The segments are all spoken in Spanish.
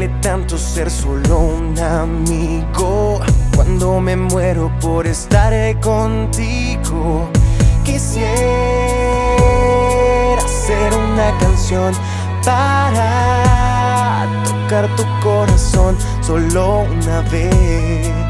duele tanto ser solo un amigo cuando me muero por estar contigo. Quisiera hacer una canción para tocar tu corazón solo una vez.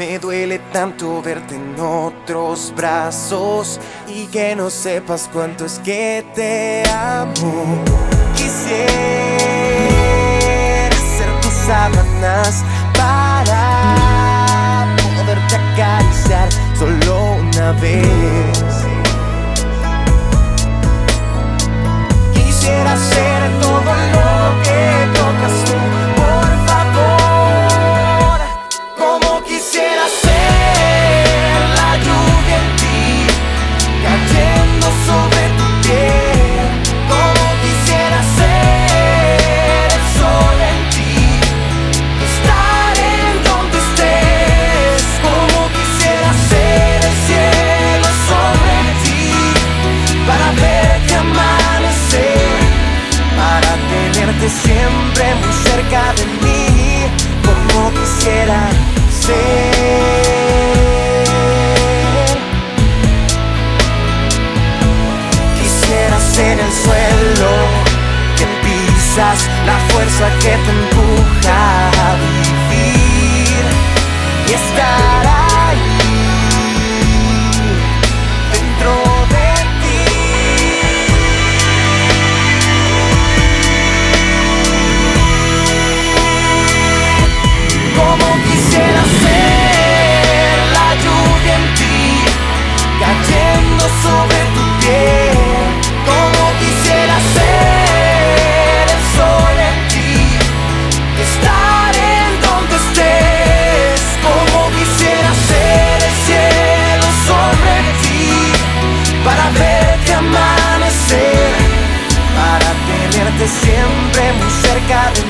Me duele tanto verte en otros brazos y que no sepas cuánto es que te amo. Quisiera ser tus sábanas para poderte acariciar solo una vez. Siempre muy cerca de mí, como quisiera ser. Quisiera ser el suelo que pisas, la fuerza que te empuja a vivir y estar siempre muy cerca de